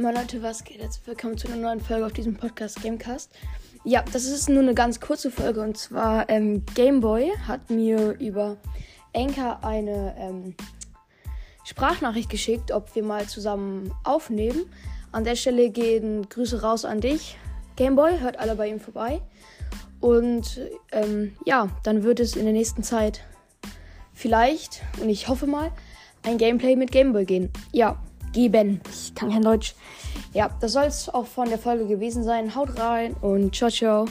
Moin Leute, was geht? Jetzt willkommen zu einer neuen Folge auf diesem Podcast Gamecast. Ja, das ist nur eine ganz kurze Folge und zwar ähm, Gameboy hat mir über Anchor eine ähm, Sprachnachricht geschickt, ob wir mal zusammen aufnehmen. An der Stelle gehen Grüße raus an dich. Gameboy, hört alle bei ihm vorbei. Und ähm, ja, dann wird es in der nächsten Zeit vielleicht, und ich hoffe mal, ein Gameplay mit Gameboy gehen. Ja, geben. Ich kann kein Deutsch. Ja, das soll es auch von der Folge gewesen sein. Haut rein und ciao, ciao.